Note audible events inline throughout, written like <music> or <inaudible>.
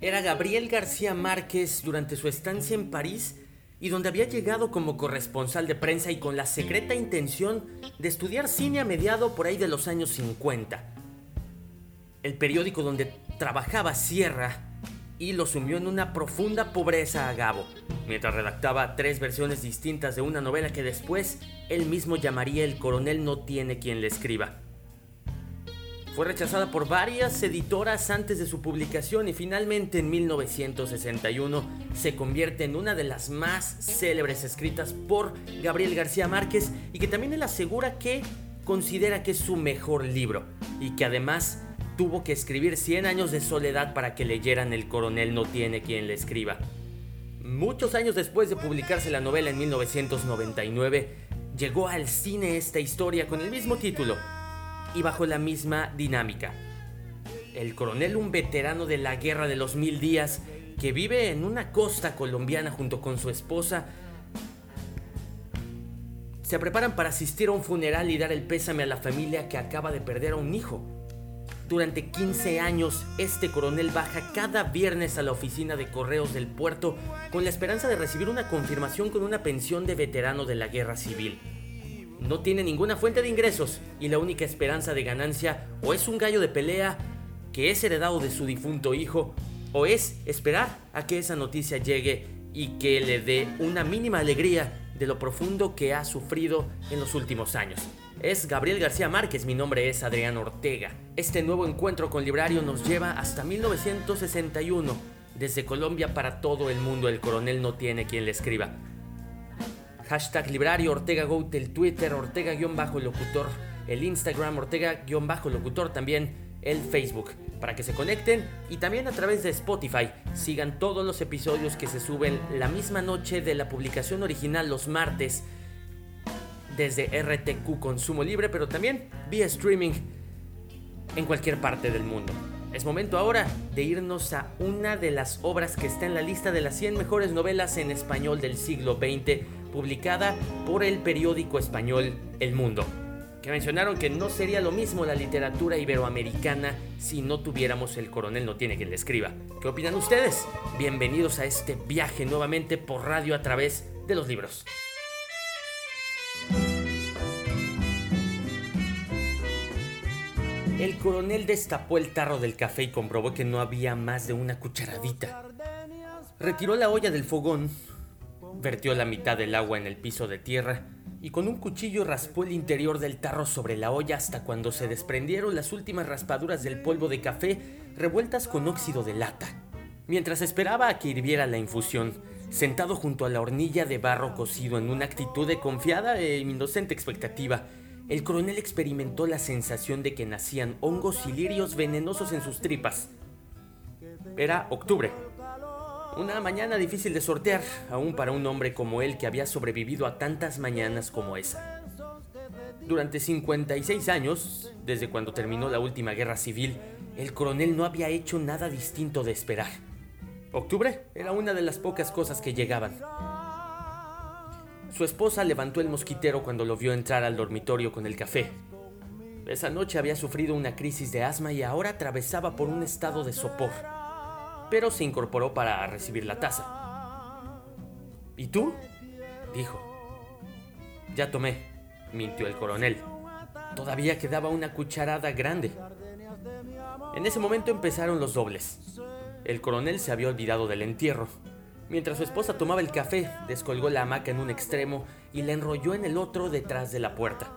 era Gabriel García Márquez durante su estancia en París y donde había llegado como corresponsal de prensa y con la secreta intención de estudiar cine a mediado por ahí de los años 50. El periódico donde trabajaba cierra y lo sumió en una profunda pobreza a Gabo, mientras redactaba tres versiones distintas de una novela que después él mismo llamaría El coronel no tiene quien le escriba. Fue rechazada por varias editoras antes de su publicación y finalmente en 1961 se convierte en una de las más célebres escritas por Gabriel García Márquez y que también él asegura que considera que es su mejor libro y que además tuvo que escribir 100 años de soledad para que leyeran El coronel no tiene quien le escriba. Muchos años después de publicarse la novela en 1999, llegó al cine esta historia con el mismo título, y bajo la misma dinámica. El coronel, un veterano de la guerra de los mil días, que vive en una costa colombiana junto con su esposa, se preparan para asistir a un funeral y dar el pésame a la familia que acaba de perder a un hijo. Durante 15 años, este coronel baja cada viernes a la oficina de correos del puerto con la esperanza de recibir una confirmación con una pensión de veterano de la guerra civil no tiene ninguna fuente de ingresos y la única esperanza de ganancia o es un gallo de pelea que es heredado de su difunto hijo o es esperar a que esa noticia llegue y que le dé una mínima alegría de lo profundo que ha sufrido en los últimos años. Es Gabriel García Márquez, mi nombre es Adrián Ortega. Este nuevo encuentro con Librario nos lleva hasta 1961. Desde Colombia para todo el mundo el coronel no tiene quien le escriba. Hashtag Librario Ortega Goat, el Twitter Ortega-locutor, el Instagram Ortega-locutor también, el Facebook, para que se conecten y también a través de Spotify sigan todos los episodios que se suben la misma noche de la publicación original los martes desde RTQ Consumo Libre, pero también vía streaming en cualquier parte del mundo. Es momento ahora de irnos a una de las obras que está en la lista de las 100 mejores novelas en español del siglo XX publicada por el periódico español El Mundo, que mencionaron que no sería lo mismo la literatura iberoamericana si no tuviéramos el coronel no tiene quien le escriba. ¿Qué opinan ustedes? Bienvenidos a este viaje nuevamente por radio a través de los libros. El coronel destapó el tarro del café y comprobó que no había más de una cucharadita. Retiró la olla del fogón, Vertió la mitad del agua en el piso de tierra y con un cuchillo raspó el interior del tarro sobre la olla hasta cuando se desprendieron las últimas raspaduras del polvo de café revueltas con óxido de lata. Mientras esperaba a que hirviera la infusión, sentado junto a la hornilla de barro cocido en una actitud de confiada e inocente expectativa, el coronel experimentó la sensación de que nacían hongos y lirios venenosos en sus tripas. Era octubre, una mañana difícil de sortear, aún para un hombre como él que había sobrevivido a tantas mañanas como esa. Durante 56 años, desde cuando terminó la última guerra civil, el coronel no había hecho nada distinto de esperar. Octubre era una de las pocas cosas que llegaban. Su esposa levantó el mosquitero cuando lo vio entrar al dormitorio con el café. Esa noche había sufrido una crisis de asma y ahora atravesaba por un estado de sopor pero se incorporó para recibir la taza. ¿Y tú? dijo. Ya tomé, mintió el coronel. Todavía quedaba una cucharada grande. En ese momento empezaron los dobles. El coronel se había olvidado del entierro. Mientras su esposa tomaba el café, descolgó la hamaca en un extremo y la enrolló en el otro detrás de la puerta.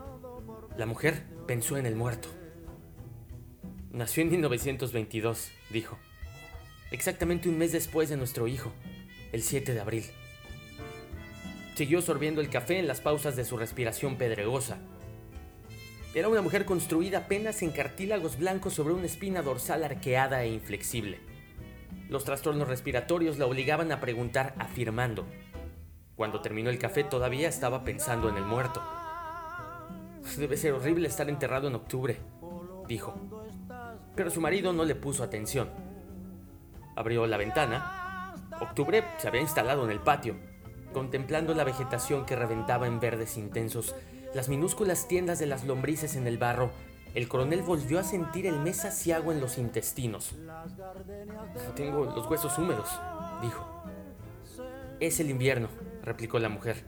La mujer pensó en el muerto. Nació en 1922, dijo exactamente un mes después de nuestro hijo, el 7 de abril. Siguió sorbiendo el café en las pausas de su respiración pedregosa. Era una mujer construida apenas en cartílagos blancos sobre una espina dorsal arqueada e inflexible. Los trastornos respiratorios la obligaban a preguntar afirmando. Cuando terminó el café todavía estaba pensando en el muerto. Debe ser horrible estar enterrado en octubre, dijo. Pero su marido no le puso atención. Abrió la ventana. Octubre se había instalado en el patio, contemplando la vegetación que reventaba en verdes intensos, las minúsculas tiendas de las lombrices en el barro el coronel volvió a sentir el mes asiago en los intestinos. Tengo los huesos húmedos, dijo. Es el invierno, replicó la mujer.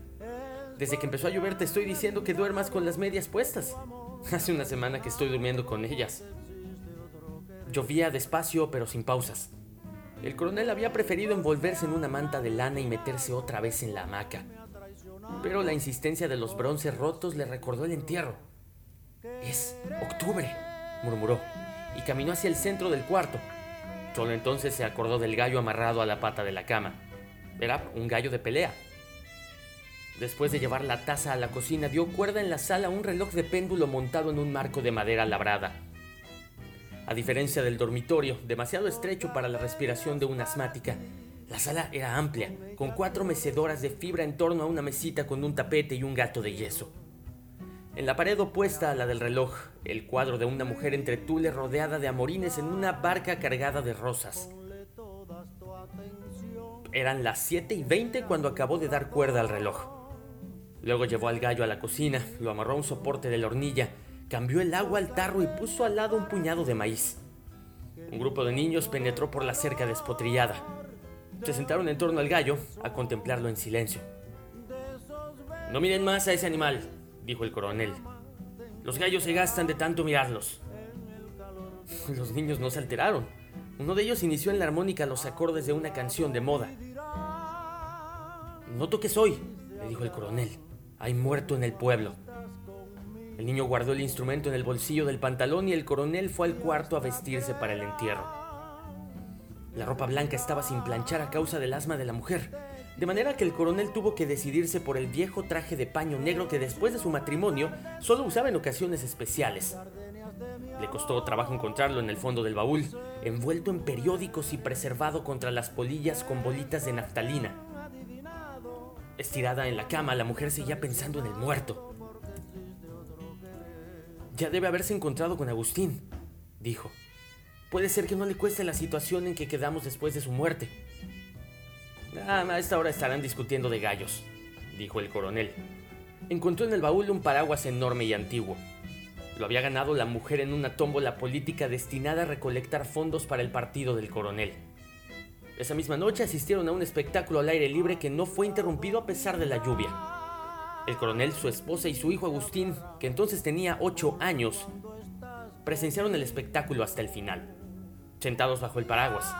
Desde que empezó a llover te estoy diciendo que duermas con las medias puestas. Hace una semana que estoy durmiendo con ellas. Llovía despacio pero sin pausas. El coronel había preferido envolverse en una manta de lana y meterse otra vez en la hamaca. Pero la insistencia de los bronces rotos le recordó el entierro. Es octubre, murmuró, y caminó hacia el centro del cuarto. Solo entonces se acordó del gallo amarrado a la pata de la cama. Era un gallo de pelea. Después de llevar la taza a la cocina, dio cuerda en la sala a un reloj de péndulo montado en un marco de madera labrada. A diferencia del dormitorio, demasiado estrecho para la respiración de una asmática, la sala era amplia, con cuatro mecedoras de fibra en torno a una mesita con un tapete y un gato de yeso. En la pared opuesta a la del reloj, el cuadro de una mujer entre tules rodeada de amorines en una barca cargada de rosas. Eran las 7 y 20 cuando acabó de dar cuerda al reloj. Luego llevó al gallo a la cocina, lo amarró a un soporte de la hornilla cambió el agua al tarro y puso al lado un puñado de maíz. Un grupo de niños penetró por la cerca despotrillada. Se sentaron en torno al gallo a contemplarlo en silencio. No miren más a ese animal, dijo el coronel. Los gallos se gastan de tanto mirarlos. <laughs> Los niños no se alteraron. Uno de ellos inició en la armónica los acordes de una canción de moda. No toques hoy, le dijo el coronel. Hay muerto en el pueblo. El niño guardó el instrumento en el bolsillo del pantalón y el coronel fue al cuarto a vestirse para el entierro. La ropa blanca estaba sin planchar a causa del asma de la mujer, de manera que el coronel tuvo que decidirse por el viejo traje de paño negro que después de su matrimonio solo usaba en ocasiones especiales. Le costó trabajo encontrarlo en el fondo del baúl, envuelto en periódicos y preservado contra las polillas con bolitas de naftalina. Estirada en la cama, la mujer seguía pensando en el muerto. Ya debe haberse encontrado con Agustín, dijo. Puede ser que no le cueste la situación en que quedamos después de su muerte. Ah, a esta hora estarán discutiendo de gallos, dijo el coronel. Encontró en el baúl un paraguas enorme y antiguo. Lo había ganado la mujer en una tómbola política destinada a recolectar fondos para el partido del coronel. Esa misma noche asistieron a un espectáculo al aire libre que no fue interrumpido a pesar de la lluvia. El coronel, su esposa y su hijo Agustín, que entonces tenía ocho años, presenciaron el espectáculo hasta el final, sentados bajo el paraguas.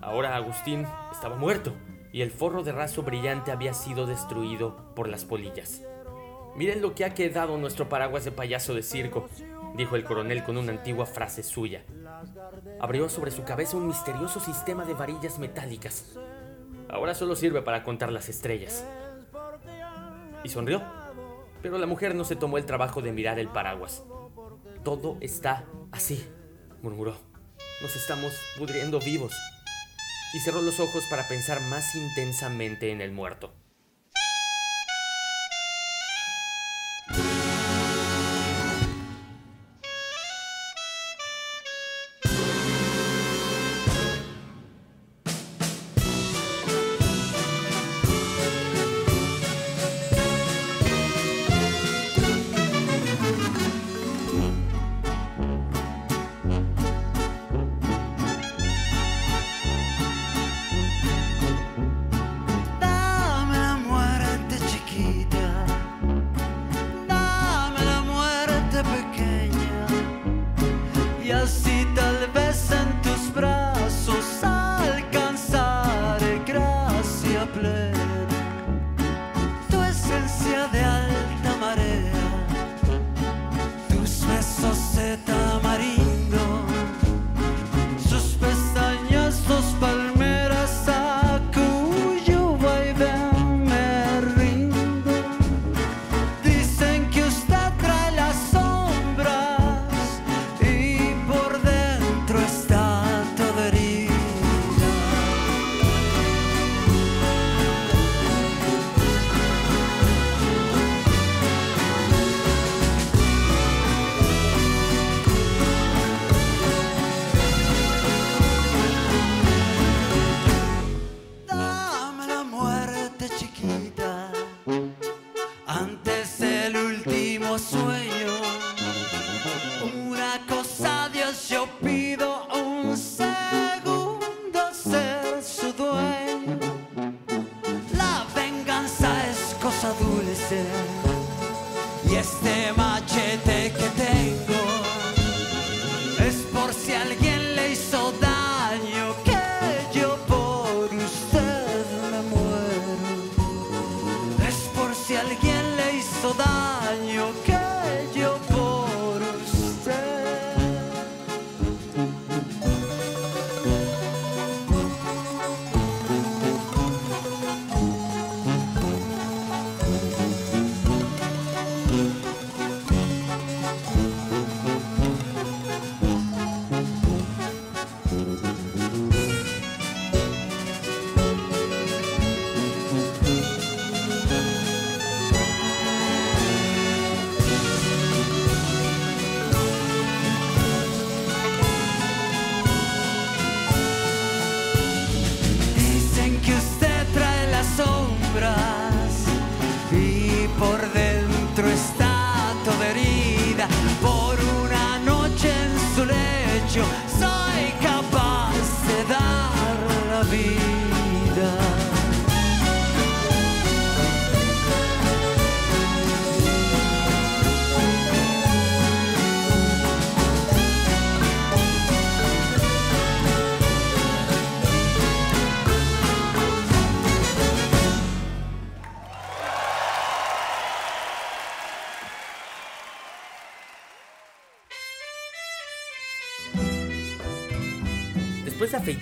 Ahora Agustín estaba muerto y el forro de raso brillante había sido destruido por las polillas. Miren lo que ha quedado nuestro paraguas de payaso de circo, dijo el coronel con una antigua frase suya. Abrió sobre su cabeza un misterioso sistema de varillas metálicas. Ahora solo sirve para contar las estrellas y sonrió. Pero la mujer no se tomó el trabajo de mirar el paraguas. Todo está así, murmuró. Nos estamos pudriendo vivos. Y cerró los ojos para pensar más intensamente en el muerto.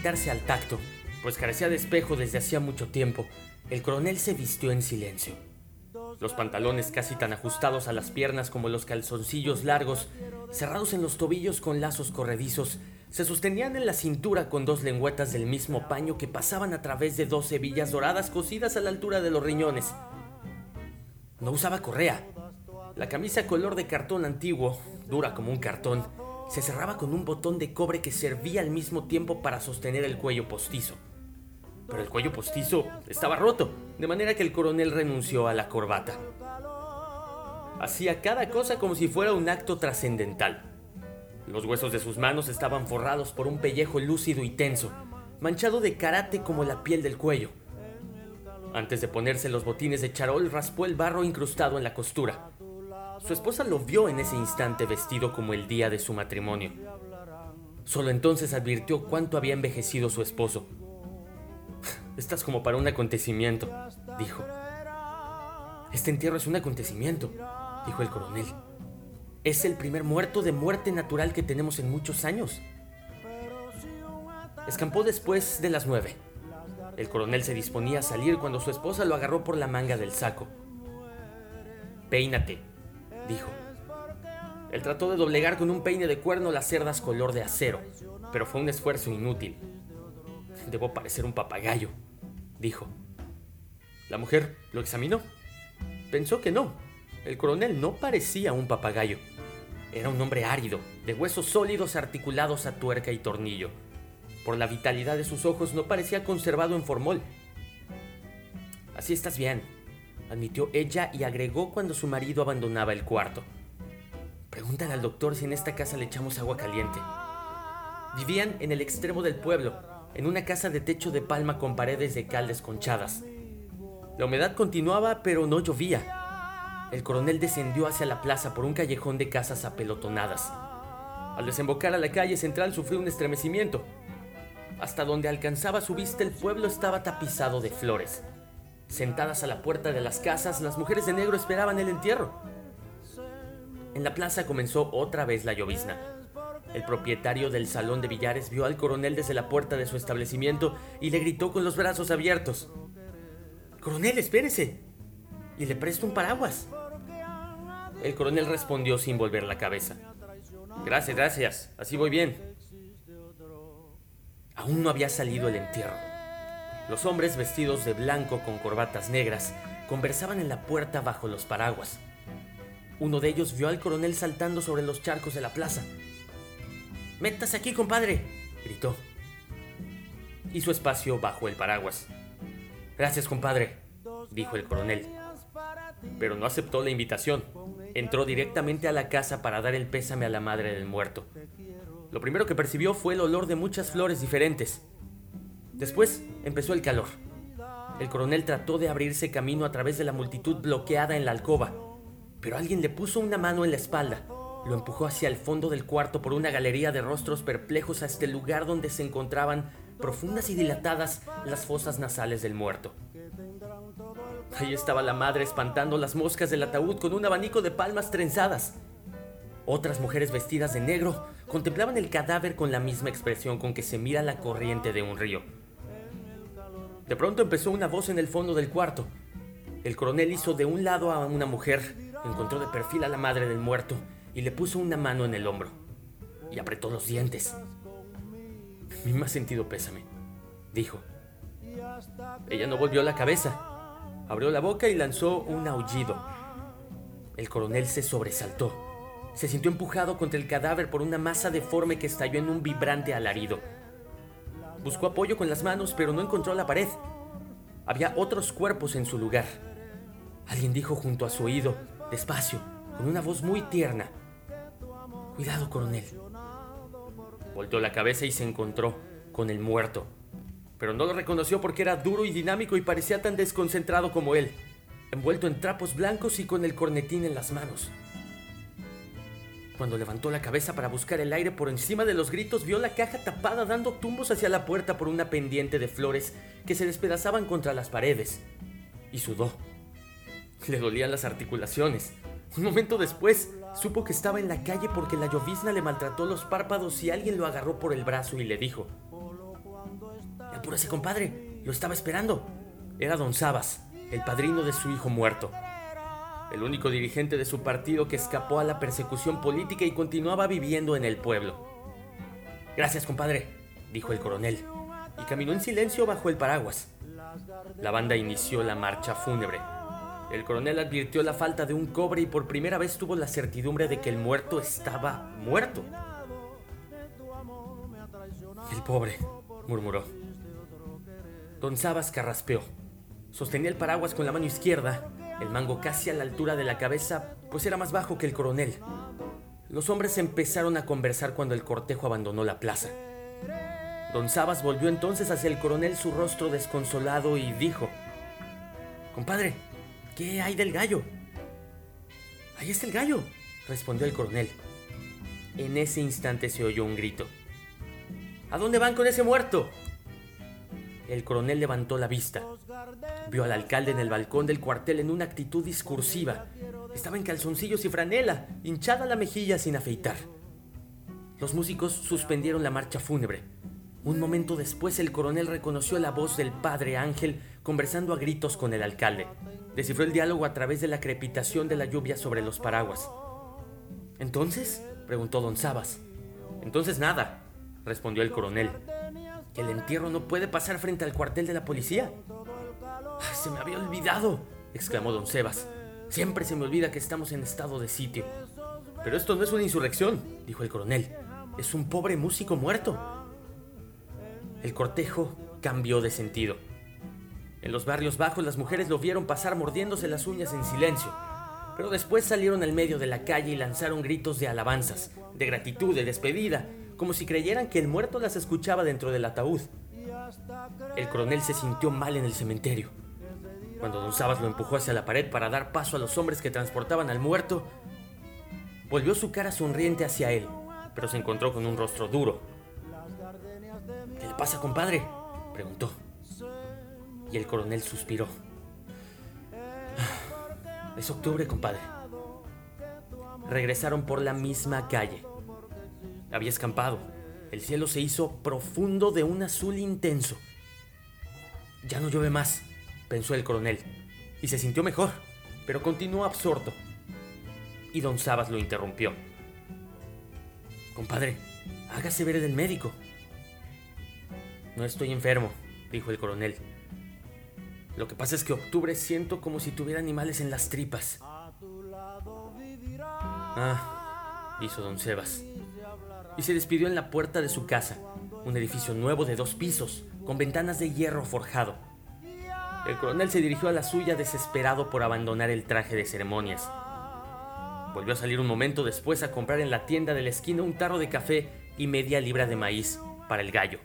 Al tacto, pues carecía de espejo desde hacía mucho tiempo, el coronel se vistió en silencio. Los pantalones casi tan ajustados a las piernas como los calzoncillos largos, cerrados en los tobillos con lazos corredizos, se sostenían en la cintura con dos lengüetas del mismo paño que pasaban a través de dos hebillas doradas cosidas a la altura de los riñones. No usaba correa. La camisa color de cartón antiguo, dura como un cartón, se cerraba con un botón de cobre que servía al mismo tiempo para sostener el cuello postizo. Pero el cuello postizo estaba roto, de manera que el coronel renunció a la corbata. Hacía cada cosa como si fuera un acto trascendental. Los huesos de sus manos estaban forrados por un pellejo lúcido y tenso, manchado de karate como la piel del cuello. Antes de ponerse los botines de charol, raspó el barro incrustado en la costura. Su esposa lo vio en ese instante vestido como el día de su matrimonio. Solo entonces advirtió cuánto había envejecido su esposo. <sighs> Estás como para un acontecimiento, dijo. Este entierro es un acontecimiento, dijo el coronel. Es el primer muerto de muerte natural que tenemos en muchos años. Escampó después de las nueve. El coronel se disponía a salir cuando su esposa lo agarró por la manga del saco. Peínate, dijo. Él trató de doblegar con un peine de cuerno las cerdas color de acero, pero fue un esfuerzo inútil. Debo parecer un papagayo, dijo. La mujer lo examinó. Pensó que no. El coronel no parecía un papagayo. Era un hombre árido, de huesos sólidos articulados a tuerca y tornillo. Por la vitalidad de sus ojos no parecía conservado en formol. Así estás bien, admitió ella y agregó cuando su marido abandonaba el cuarto. Pregúntale al doctor si en esta casa le echamos agua caliente. Vivían en el extremo del pueblo, en una casa de techo de palma con paredes de cal desconchadas. La humedad continuaba, pero no llovía. El coronel descendió hacia la plaza por un callejón de casas apelotonadas. Al desembocar a la calle central sufrió un estremecimiento. Hasta donde alcanzaba su vista el pueblo estaba tapizado de flores. Sentadas a la puerta de las casas, las mujeres de negro esperaban el entierro. En la plaza comenzó otra vez la llovizna. El propietario del salón de billares vio al coronel desde la puerta de su establecimiento y le gritó con los brazos abiertos. Coronel, espérese. Y le presto un paraguas. El coronel respondió sin volver la cabeza. Gracias, gracias. Así voy bien. Aún no había salido el entierro. Los hombres vestidos de blanco con corbatas negras conversaban en la puerta bajo los paraguas. Uno de ellos vio al coronel saltando sobre los charcos de la plaza. Métase aquí, compadre, gritó. Hizo espacio bajo el paraguas. Gracias, compadre, dijo el coronel. Pero no aceptó la invitación. Entró directamente a la casa para dar el pésame a la madre del muerto. Lo primero que percibió fue el olor de muchas flores diferentes. Después empezó el calor. El coronel trató de abrirse camino a través de la multitud bloqueada en la alcoba, pero alguien le puso una mano en la espalda. Lo empujó hacia el fondo del cuarto por una galería de rostros perplejos hasta el lugar donde se encontraban, profundas y dilatadas, las fosas nasales del muerto. Ahí estaba la madre espantando las moscas del ataúd con un abanico de palmas trenzadas. Otras mujeres vestidas de negro contemplaban el cadáver con la misma expresión con que se mira la corriente de un río. De pronto empezó una voz en el fondo del cuarto. El coronel hizo de un lado a una mujer, encontró de perfil a la madre del muerto y le puso una mano en el hombro. Y apretó los dientes. Mi más sentido pésame, dijo. Ella no volvió la cabeza. Abrió la boca y lanzó un aullido. El coronel se sobresaltó. Se sintió empujado contra el cadáver por una masa deforme que estalló en un vibrante alarido. Buscó apoyo con las manos, pero no encontró la pared. Había otros cuerpos en su lugar. Alguien dijo junto a su oído, despacio, con una voz muy tierna. Cuidado, coronel. Voltó la cabeza y se encontró con el muerto. Pero no lo reconoció porque era duro y dinámico y parecía tan desconcentrado como él, envuelto en trapos blancos y con el cornetín en las manos. Cuando levantó la cabeza para buscar el aire por encima de los gritos, vio la caja tapada dando tumbos hacia la puerta por una pendiente de flores que se despedazaban contra las paredes. Y sudó. Le dolían las articulaciones. Un momento después, supo que estaba en la calle porque la llovizna le maltrató los párpados y alguien lo agarró por el brazo y le dijo: Apúrese, compadre, lo estaba esperando. Era don Sabas, el padrino de su hijo muerto el único dirigente de su partido que escapó a la persecución política y continuaba viviendo en el pueblo. Gracias, compadre, dijo el coronel, y caminó en silencio bajo el paraguas. La banda inició la marcha fúnebre. El coronel advirtió la falta de un cobre y por primera vez tuvo la certidumbre de que el muerto estaba muerto. El pobre, murmuró. Don Sabas carraspeó. Sostenía el paraguas con la mano izquierda el mango casi a la altura de la cabeza, pues era más bajo que el coronel. Los hombres empezaron a conversar cuando el cortejo abandonó la plaza. Don Sabas volvió entonces hacia el coronel su rostro desconsolado y dijo, Compadre, ¿qué hay del gallo? Ahí está el gallo, respondió el coronel. En ese instante se oyó un grito. ¿A dónde van con ese muerto? El coronel levantó la vista. Vio al alcalde en el balcón del cuartel en una actitud discursiva. Estaba en calzoncillos y franela, hinchada la mejilla sin afeitar. Los músicos suspendieron la marcha fúnebre. Un momento después el coronel reconoció la voz del padre Ángel conversando a gritos con el alcalde. Descifró el diálogo a través de la crepitación de la lluvia sobre los paraguas. ¿Entonces? preguntó don Sabas. Entonces nada, respondió el coronel. El entierro no puede pasar frente al cuartel de la policía. Se me había olvidado, exclamó don Sebas. Siempre se me olvida que estamos en estado de sitio. Pero esto no es una insurrección, dijo el coronel. Es un pobre músico muerto. El cortejo cambió de sentido. En los barrios bajos las mujeres lo vieron pasar mordiéndose las uñas en silencio, pero después salieron al medio de la calle y lanzaron gritos de alabanzas, de gratitud, de despedida, como si creyeran que el muerto las escuchaba dentro del ataúd. El coronel se sintió mal en el cementerio. Cuando don Sabas lo empujó hacia la pared para dar paso a los hombres que transportaban al muerto, volvió su cara sonriente hacia él, pero se encontró con un rostro duro. ¿Qué le pasa, compadre? preguntó. Y el coronel suspiró. Es octubre, compadre. Regresaron por la misma calle. Había escampado. El cielo se hizo profundo de un azul intenso. Ya no llueve más, pensó el coronel, y se sintió mejor, pero continuó absorto. Y don Sabas lo interrumpió. Compadre, hágase ver del médico. No estoy enfermo, dijo el coronel. Lo que pasa es que octubre siento como si tuviera animales en las tripas. Ah, hizo don Sebas y se despidió en la puerta de su casa, un edificio nuevo de dos pisos, con ventanas de hierro forjado. El coronel se dirigió a la suya desesperado por abandonar el traje de ceremonias. Volvió a salir un momento después a comprar en la tienda de la esquina un tarro de café y media libra de maíz para el gallo.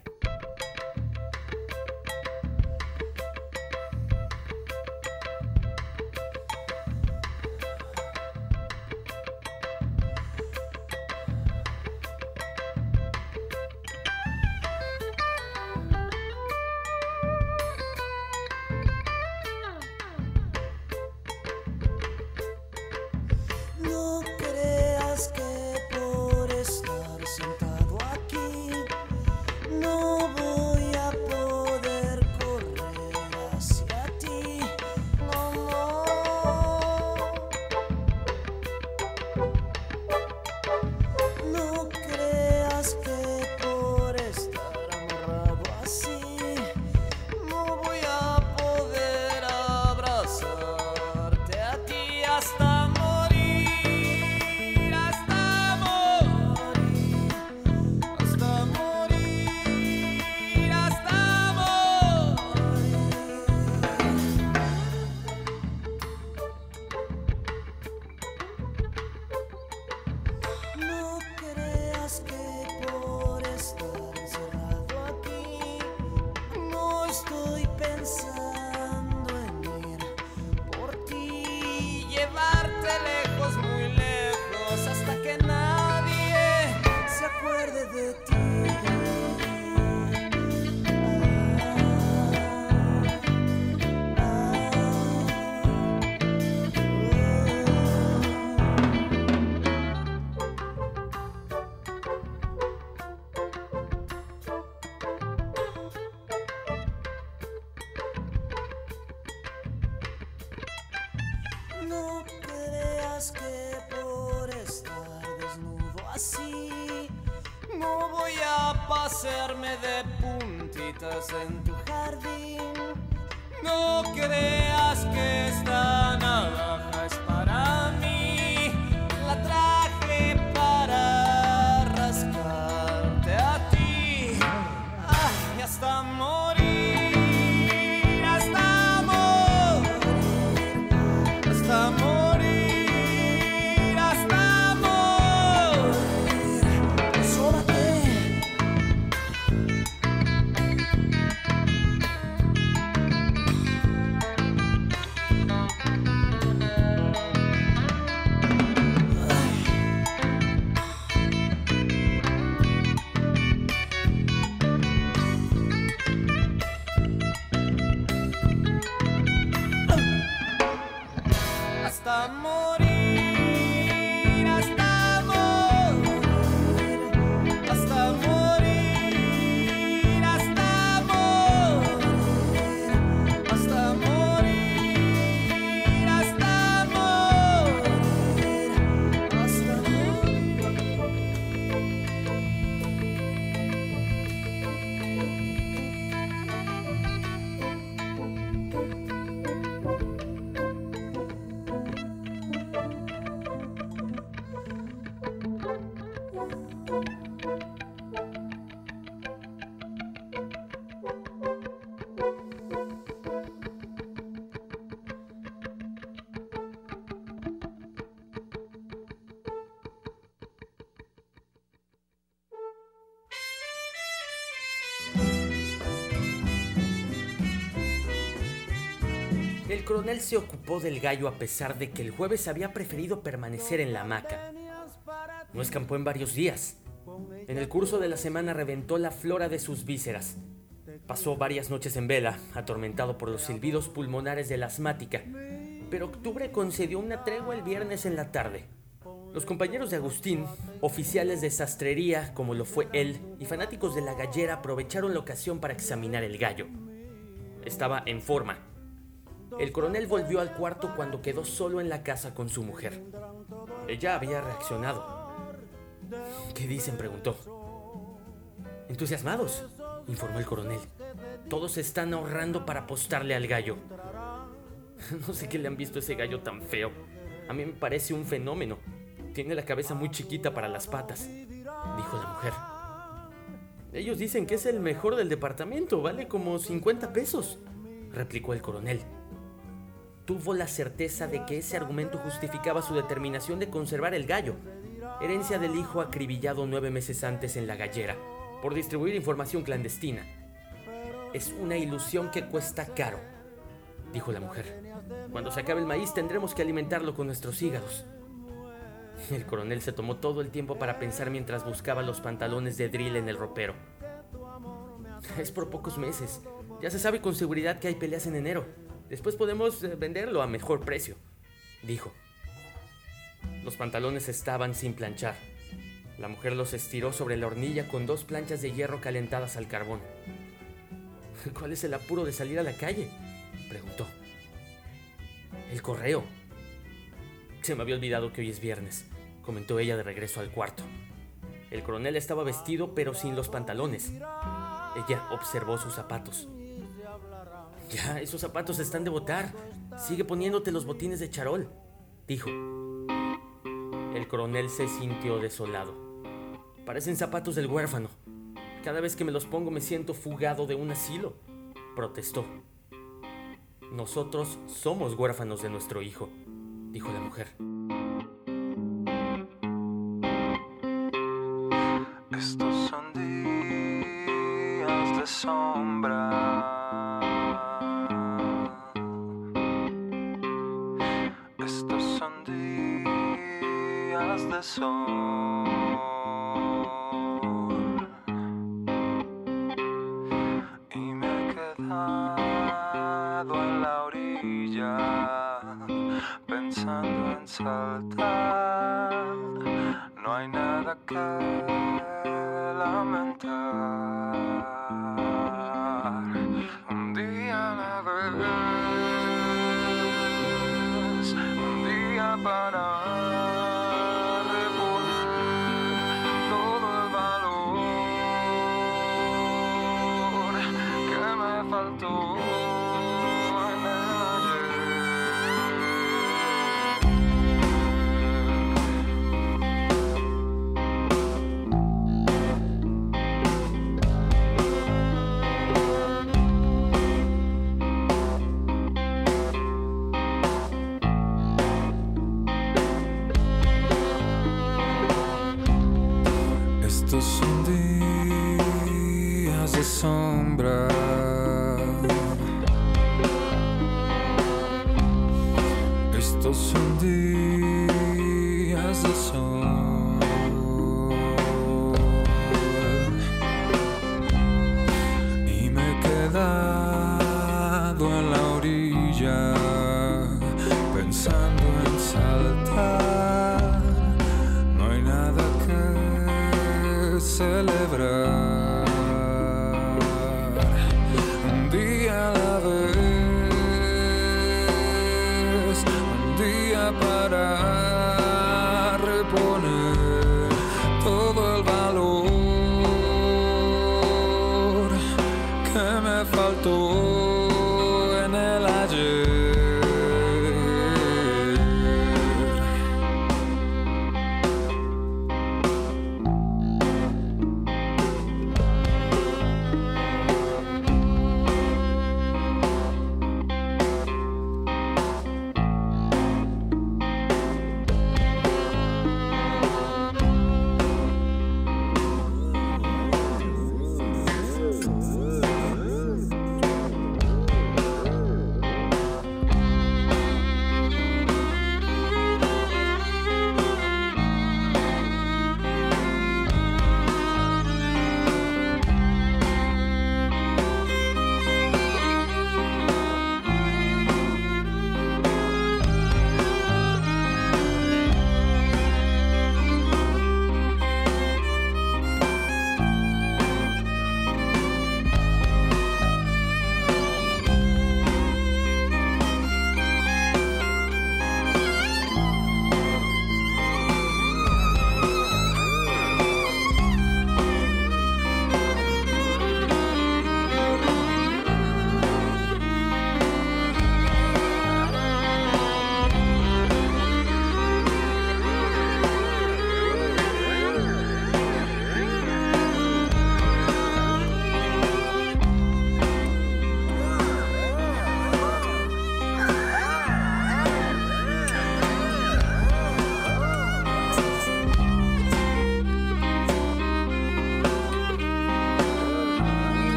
El coronel se ocupó del gallo a pesar de que el jueves había preferido permanecer en la hamaca. No escampó en varios días. En el curso de la semana reventó la flora de sus vísceras. Pasó varias noches en vela, atormentado por los silbidos pulmonares de la asmática, pero octubre concedió una tregua el viernes en la tarde. Los compañeros de Agustín, oficiales de sastrería como lo fue él, y fanáticos de la gallera aprovecharon la ocasión para examinar el gallo. Estaba en forma. El coronel volvió al cuarto cuando quedó solo en la casa con su mujer. Ella había reaccionado. ¿Qué dicen? preguntó. Entusiasmados, informó el coronel. Todos están ahorrando para apostarle al gallo. <laughs> No sé qué le han visto a ese gallo tan feo. A mí me parece un fenómeno. Tiene la cabeza muy chiquita para las patas, dijo la mujer. Ellos dicen que es el mejor del departamento, vale como 50 pesos, replicó el coronel. Tuvo la certeza de que ese argumento justificaba su determinación de conservar el gallo, herencia del hijo acribillado nueve meses antes en la gallera, por distribuir información clandestina. Es una ilusión que cuesta caro, dijo la mujer. Cuando se acabe el maíz tendremos que alimentarlo con nuestros hígados. El coronel se tomó todo el tiempo para pensar mientras buscaba los pantalones de drill en el ropero. Es por pocos meses. Ya se sabe con seguridad que hay peleas en enero. Después podemos eh, venderlo a mejor precio, dijo. Los pantalones estaban sin planchar. La mujer los estiró sobre la hornilla con dos planchas de hierro calentadas al carbón. <laughs> ¿Cuál es el apuro de salir a la calle? preguntó. El correo. Se me había olvidado que hoy es viernes, comentó ella de regreso al cuarto. El coronel estaba vestido pero sin los pantalones. Ella observó sus zapatos. Ya, esos zapatos están de botar. Sigue poniéndote los botines de charol, dijo. El coronel se sintió desolado. Parecen zapatos del huérfano. Cada vez que me los pongo me siento fugado de un asilo, protestó. Nosotros somos huérfanos de nuestro hijo, dijo la mujer. Estos son días de sombra. Días de sol.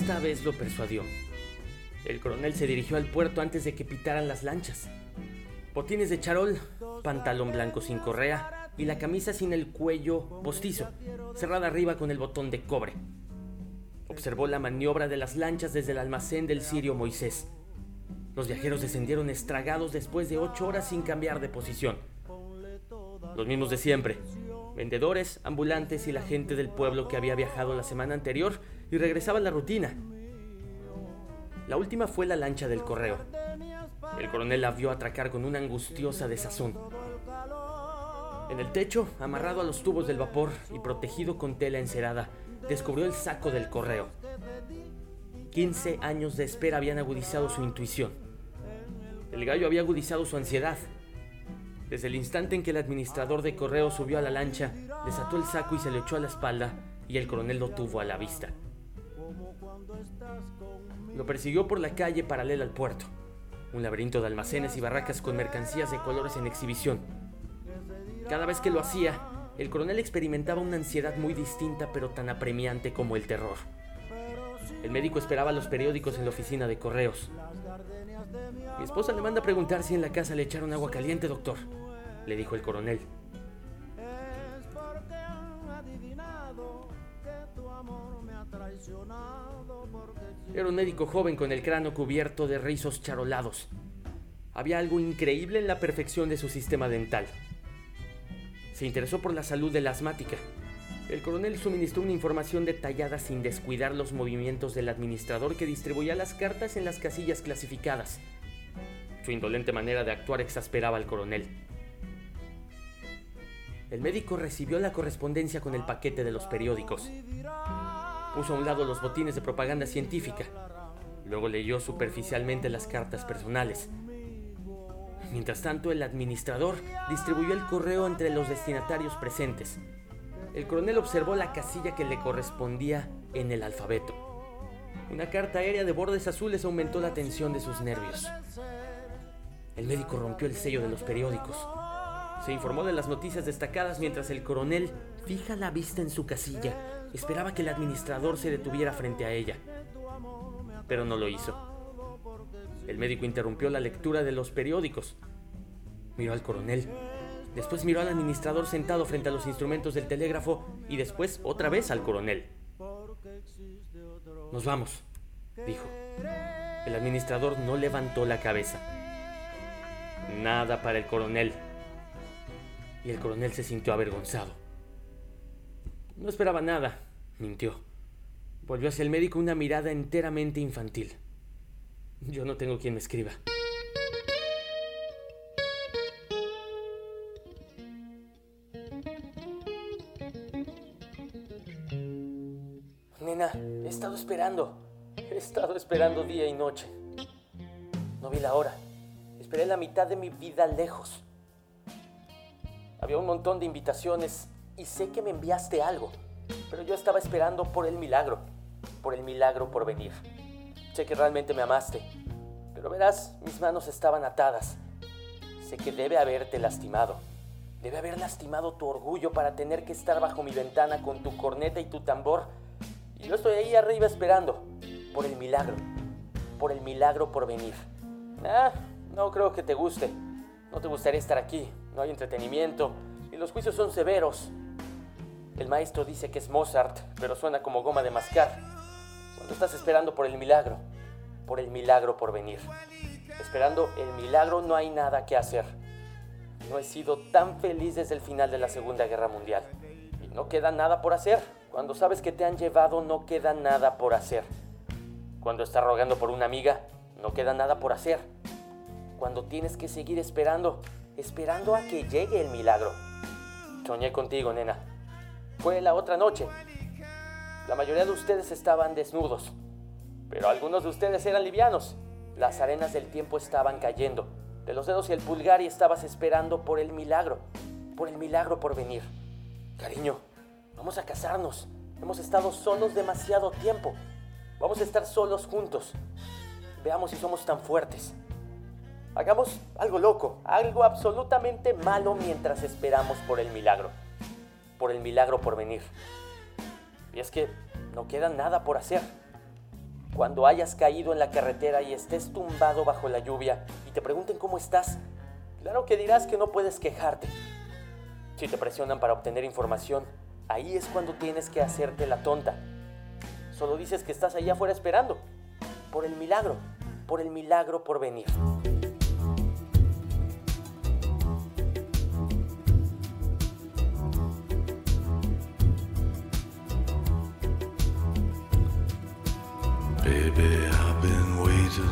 Esta vez lo persuadió. El coronel se dirigió al puerto antes de que pitaran las lanchas. Botines de charol, pantalón blanco sin correa y la camisa sin el cuello postizo, cerrada arriba con el botón de cobre. Observó la maniobra de las lanchas desde el almacén del sirio Moisés. Los viajeros descendieron estragados después de ocho horas sin cambiar de posición. Los mismos de siempre. Vendedores, ambulantes y la gente del pueblo que había viajado la semana anterior y regresaba a la rutina. La última fue la lancha del correo. El coronel la vio atracar con una angustiosa desazón. En el techo, amarrado a los tubos del vapor y protegido con tela encerada, descubrió el saco del correo. 15 años de espera habían agudizado su intuición. El gallo había agudizado su ansiedad. Desde el instante en que el administrador de correo subió a la lancha, desató el saco y se le echó a la espalda, y el coronel lo tuvo a la vista. Lo persiguió por la calle paralela al puerto, un laberinto de almacenes y barracas con mercancías de colores en exhibición. Cada vez que lo hacía, el coronel experimentaba una ansiedad muy distinta pero tan apremiante como el terror. El médico esperaba los periódicos en la oficina de correos. Mi esposa le manda a preguntar si en la casa le echaron agua caliente, doctor, le dijo el coronel. Era un médico joven con el cráneo cubierto de rizos charolados. Había algo increíble en la perfección de su sistema dental. Se interesó por la salud de la asmática. El coronel suministró una información detallada sin descuidar los movimientos del administrador que distribuía las cartas en las casillas clasificadas. Su indolente manera de actuar exasperaba al coronel. El médico recibió la correspondencia con el paquete de los periódicos. Puso a un lado los botines de propaganda científica. Luego leyó superficialmente las cartas personales. Mientras tanto, el administrador distribuyó el correo entre los destinatarios presentes. El coronel observó la casilla que le correspondía en el alfabeto. Una carta aérea de bordes azules aumentó la tensión de sus nervios. El médico rompió el sello de los periódicos. Se informó de las noticias destacadas mientras el coronel, fija la vista en su casilla, esperaba que el administrador se detuviera frente a ella. Pero no lo hizo. El médico interrumpió la lectura de los periódicos. Miró al coronel. Después miró al administrador sentado frente a los instrumentos del telégrafo y después otra vez al coronel. Nos vamos, dijo. El administrador no levantó la cabeza. Nada para el coronel. Y el coronel se sintió avergonzado. No esperaba nada, mintió. Volvió hacia el médico una mirada enteramente infantil. Yo no tengo quien me escriba. Nena, he estado esperando. He estado esperando día y noche. No vi la hora. Esperé la mitad de mi vida lejos. Había un montón de invitaciones y sé que me enviaste algo, pero yo estaba esperando por el milagro, por el milagro por venir. Sé que realmente me amaste, pero verás, mis manos estaban atadas. Sé que debe haberte lastimado. Debe haber lastimado tu orgullo para tener que estar bajo mi ventana con tu corneta y tu tambor. Y yo estoy ahí arriba esperando, por el milagro, por el milagro por venir. Ah, no creo que te guste. No te gustaría estar aquí. No hay entretenimiento y los juicios son severos. El maestro dice que es Mozart, pero suena como goma de mascar. Cuando estás esperando por el milagro, por el milagro por venir. Esperando el milagro no hay nada que hacer. No he sido tan feliz desde el final de la Segunda Guerra Mundial. Y no queda nada por hacer. Cuando sabes que te han llevado, no queda nada por hacer. Cuando estás rogando por una amiga, no queda nada por hacer. Cuando tienes que seguir esperando, esperando a que llegue el milagro. Soñé contigo, nena. Fue la otra noche. La mayoría de ustedes estaban desnudos, pero algunos de ustedes eran livianos. Las arenas del tiempo estaban cayendo de los dedos y el pulgar y estabas esperando por el milagro, por el milagro por venir. Cariño, vamos a casarnos. Hemos estado solos demasiado tiempo. Vamos a estar solos juntos. Veamos si somos tan fuertes. Hagamos algo loco, algo absolutamente malo mientras esperamos por el milagro. Por el milagro por venir. Y es que no queda nada por hacer. Cuando hayas caído en la carretera y estés tumbado bajo la lluvia y te pregunten cómo estás, claro que dirás que no puedes quejarte. Si te presionan para obtener información, ahí es cuando tienes que hacerte la tonta. Solo dices que estás allá afuera esperando. Por el milagro, por el milagro por venir. Baby, I've been waiting.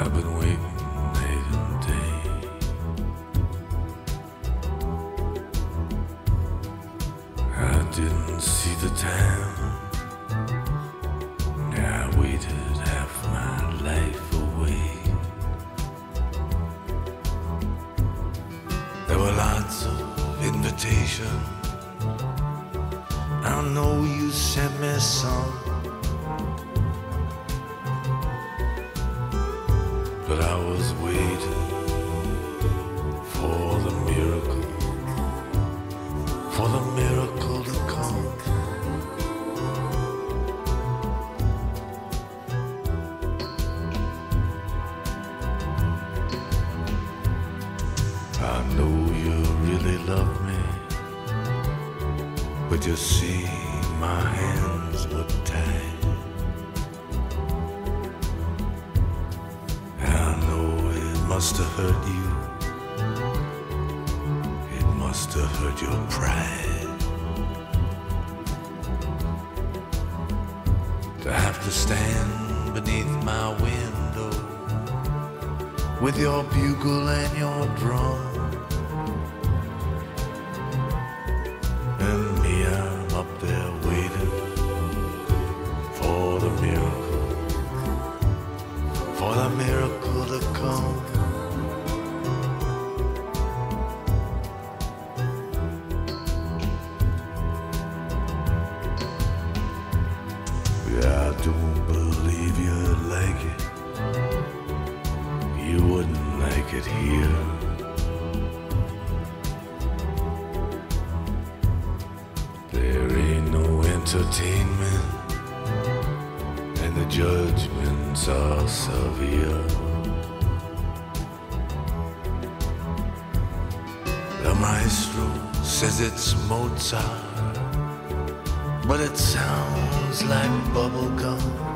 I've been waiting night and day. I didn't see the time. I waited half my life away. There were lots of invitations. I know you sent me some. But I was waiting for the miracle, for the miracle to come. I know you really love me, but you're arraignment and the judgments are severe. The maestro says it's Mozart, but it sounds like bubblegum.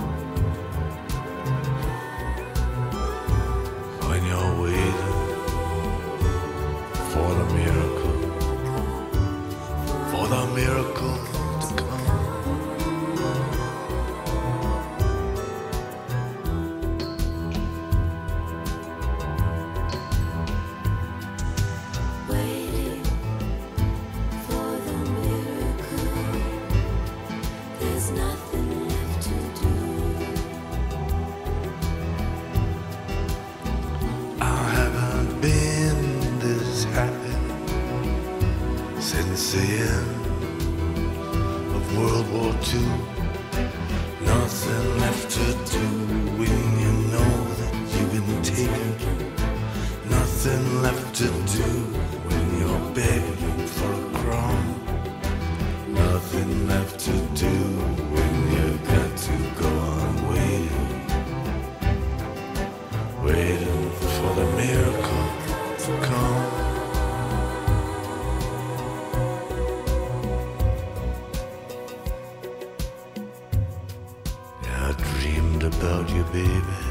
baby.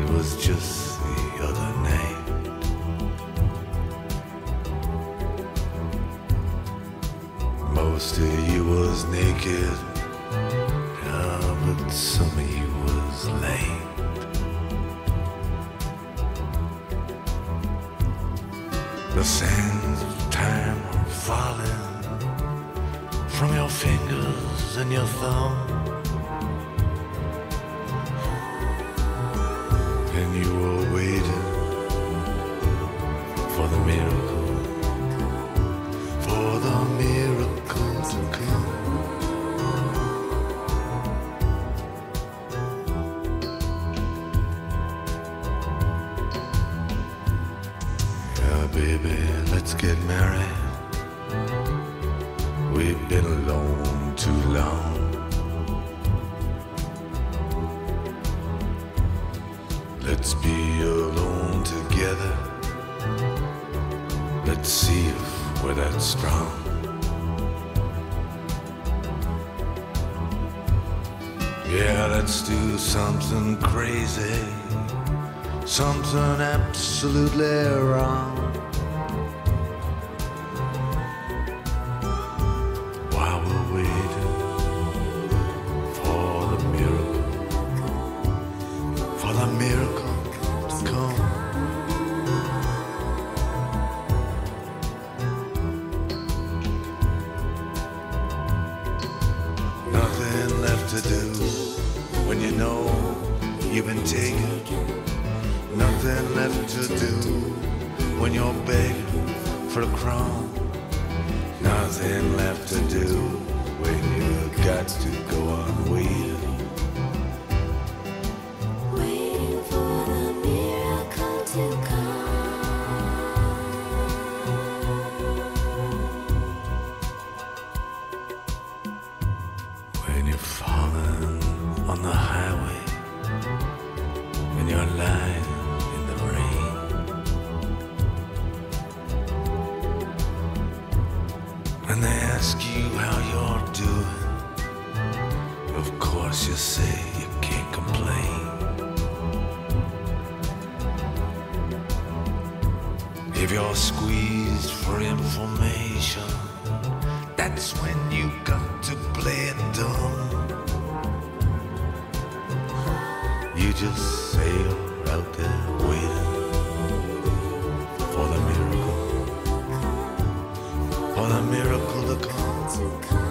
It was just the other night. Most of you was naked, yeah, but some of you was lame. The sands of time are falling from your fingers and your thumbs. Yeah, let's do something crazy, something absolutely wrong. You're squeezed for information, that's when you got to play it dumb. You just sail out there waiting for the miracle, for the miracle to come.